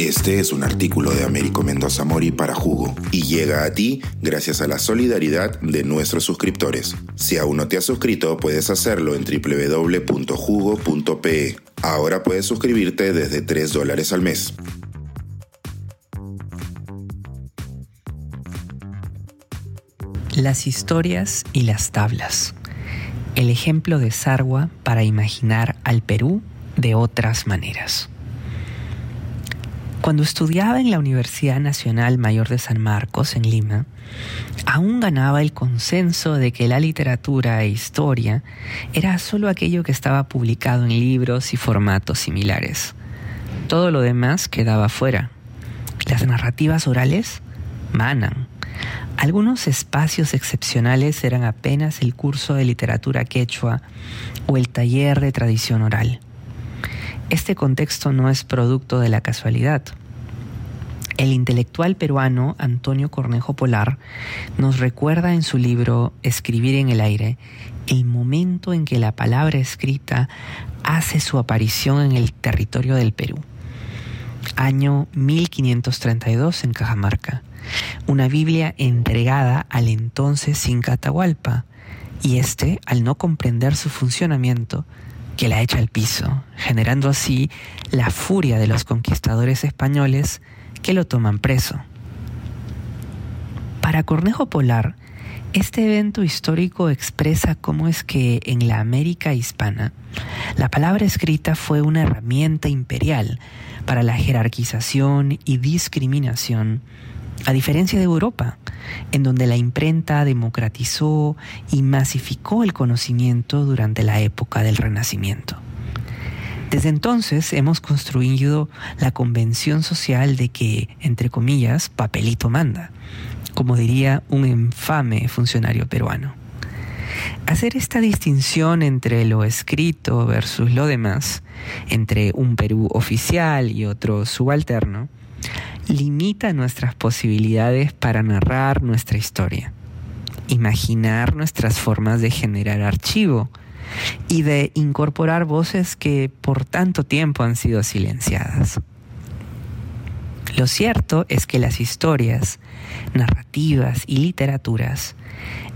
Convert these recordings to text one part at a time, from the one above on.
Este es un artículo de Américo Mendoza Mori para Jugo y llega a ti gracias a la solidaridad de nuestros suscriptores. Si aún no te has suscrito, puedes hacerlo en www.jugo.pe. Ahora puedes suscribirte desde 3 dólares al mes. Las historias y las tablas. El ejemplo de Sarwa para imaginar al Perú de otras maneras. Cuando estudiaba en la Universidad Nacional Mayor de San Marcos, en Lima, aún ganaba el consenso de que la literatura e historia era solo aquello que estaba publicado en libros y formatos similares. Todo lo demás quedaba fuera. Las narrativas orales manan. Algunos espacios excepcionales eran apenas el curso de literatura quechua o el taller de tradición oral. Este contexto no es producto de la casualidad. El intelectual peruano Antonio Cornejo Polar nos recuerda en su libro Escribir en el aire el momento en que la palabra escrita hace su aparición en el territorio del Perú. Año 1532 en Cajamarca. Una Biblia entregada al entonces Inca Atahualpa, y este, al no comprender su funcionamiento, que la echa al piso, generando así la furia de los conquistadores españoles que lo toman preso. Para Cornejo Polar, este evento histórico expresa cómo es que en la América hispana la palabra escrita fue una herramienta imperial para la jerarquización y discriminación, a diferencia de Europa, en donde la imprenta democratizó y masificó el conocimiento durante la época del Renacimiento. Desde entonces hemos construido la convención social de que, entre comillas, papelito manda, como diría un infame funcionario peruano. Hacer esta distinción entre lo escrito versus lo demás, entre un Perú oficial y otro subalterno, limita nuestras posibilidades para narrar nuestra historia, imaginar nuestras formas de generar archivo y de incorporar voces que por tanto tiempo han sido silenciadas. Lo cierto es que las historias, narrativas y literaturas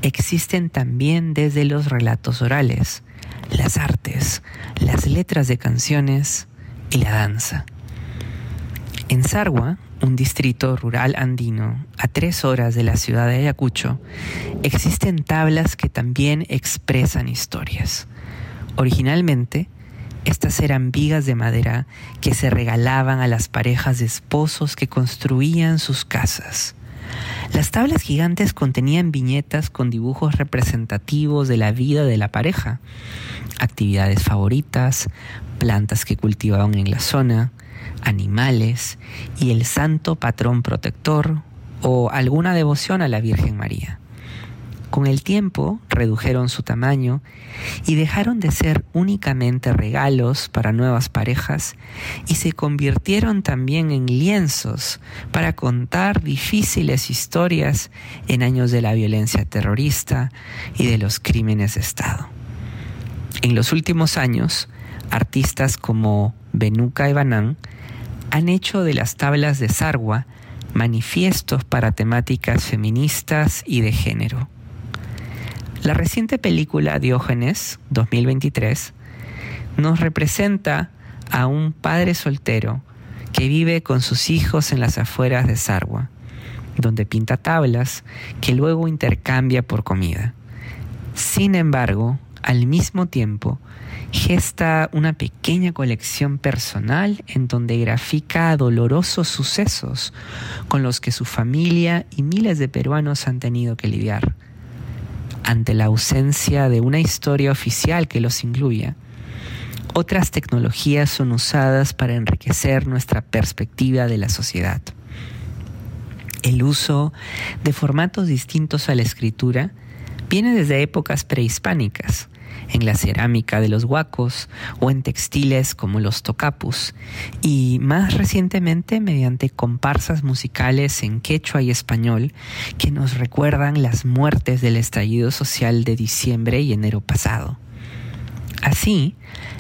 existen también desde los relatos orales, las artes, las letras de canciones y la danza. En Sarwa, un distrito rural andino a tres horas de la ciudad de Ayacucho, existen tablas que también expresan historias. Originalmente, estas eran vigas de madera que se regalaban a las parejas de esposos que construían sus casas. Las tablas gigantes contenían viñetas con dibujos representativos de la vida de la pareja, actividades favoritas, plantas que cultivaban en la zona, animales y el santo patrón protector o alguna devoción a la Virgen María. Con el tiempo redujeron su tamaño y dejaron de ser únicamente regalos para nuevas parejas y se convirtieron también en lienzos para contar difíciles historias en años de la violencia terrorista y de los crímenes de Estado. En los últimos años, artistas como Benuca Ebanán han hecho de las tablas de Sarwa manifiestos para temáticas feministas y de género. La reciente película Diógenes 2023 nos representa a un padre soltero que vive con sus hijos en las afueras de Sarwa, donde pinta tablas que luego intercambia por comida. Sin embargo, al mismo tiempo, gesta una pequeña colección personal en donde grafica dolorosos sucesos con los que su familia y miles de peruanos han tenido que lidiar ante la ausencia de una historia oficial que los incluya, otras tecnologías son usadas para enriquecer nuestra perspectiva de la sociedad. El uso de formatos distintos a la escritura viene desde épocas prehispánicas, en la cerámica de los huacos o en textiles como los tocapus, y más recientemente mediante comparsas musicales en quechua y español que nos recuerdan las muertes del estallido social de diciembre y enero pasado. Así,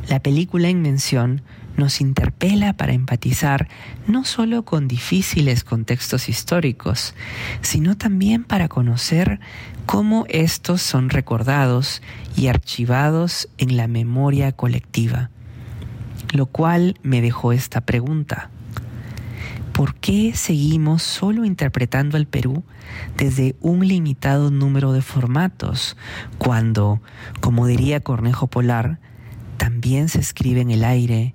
la película en mención nos interpela para empatizar no solo con difíciles contextos históricos, sino también para conocer cómo estos son recordados y archivados en la memoria colectiva. Lo cual me dejó esta pregunta. ¿Por qué seguimos solo interpretando al Perú desde un limitado número de formatos cuando, como diría Cornejo Polar, también se escribe en el aire,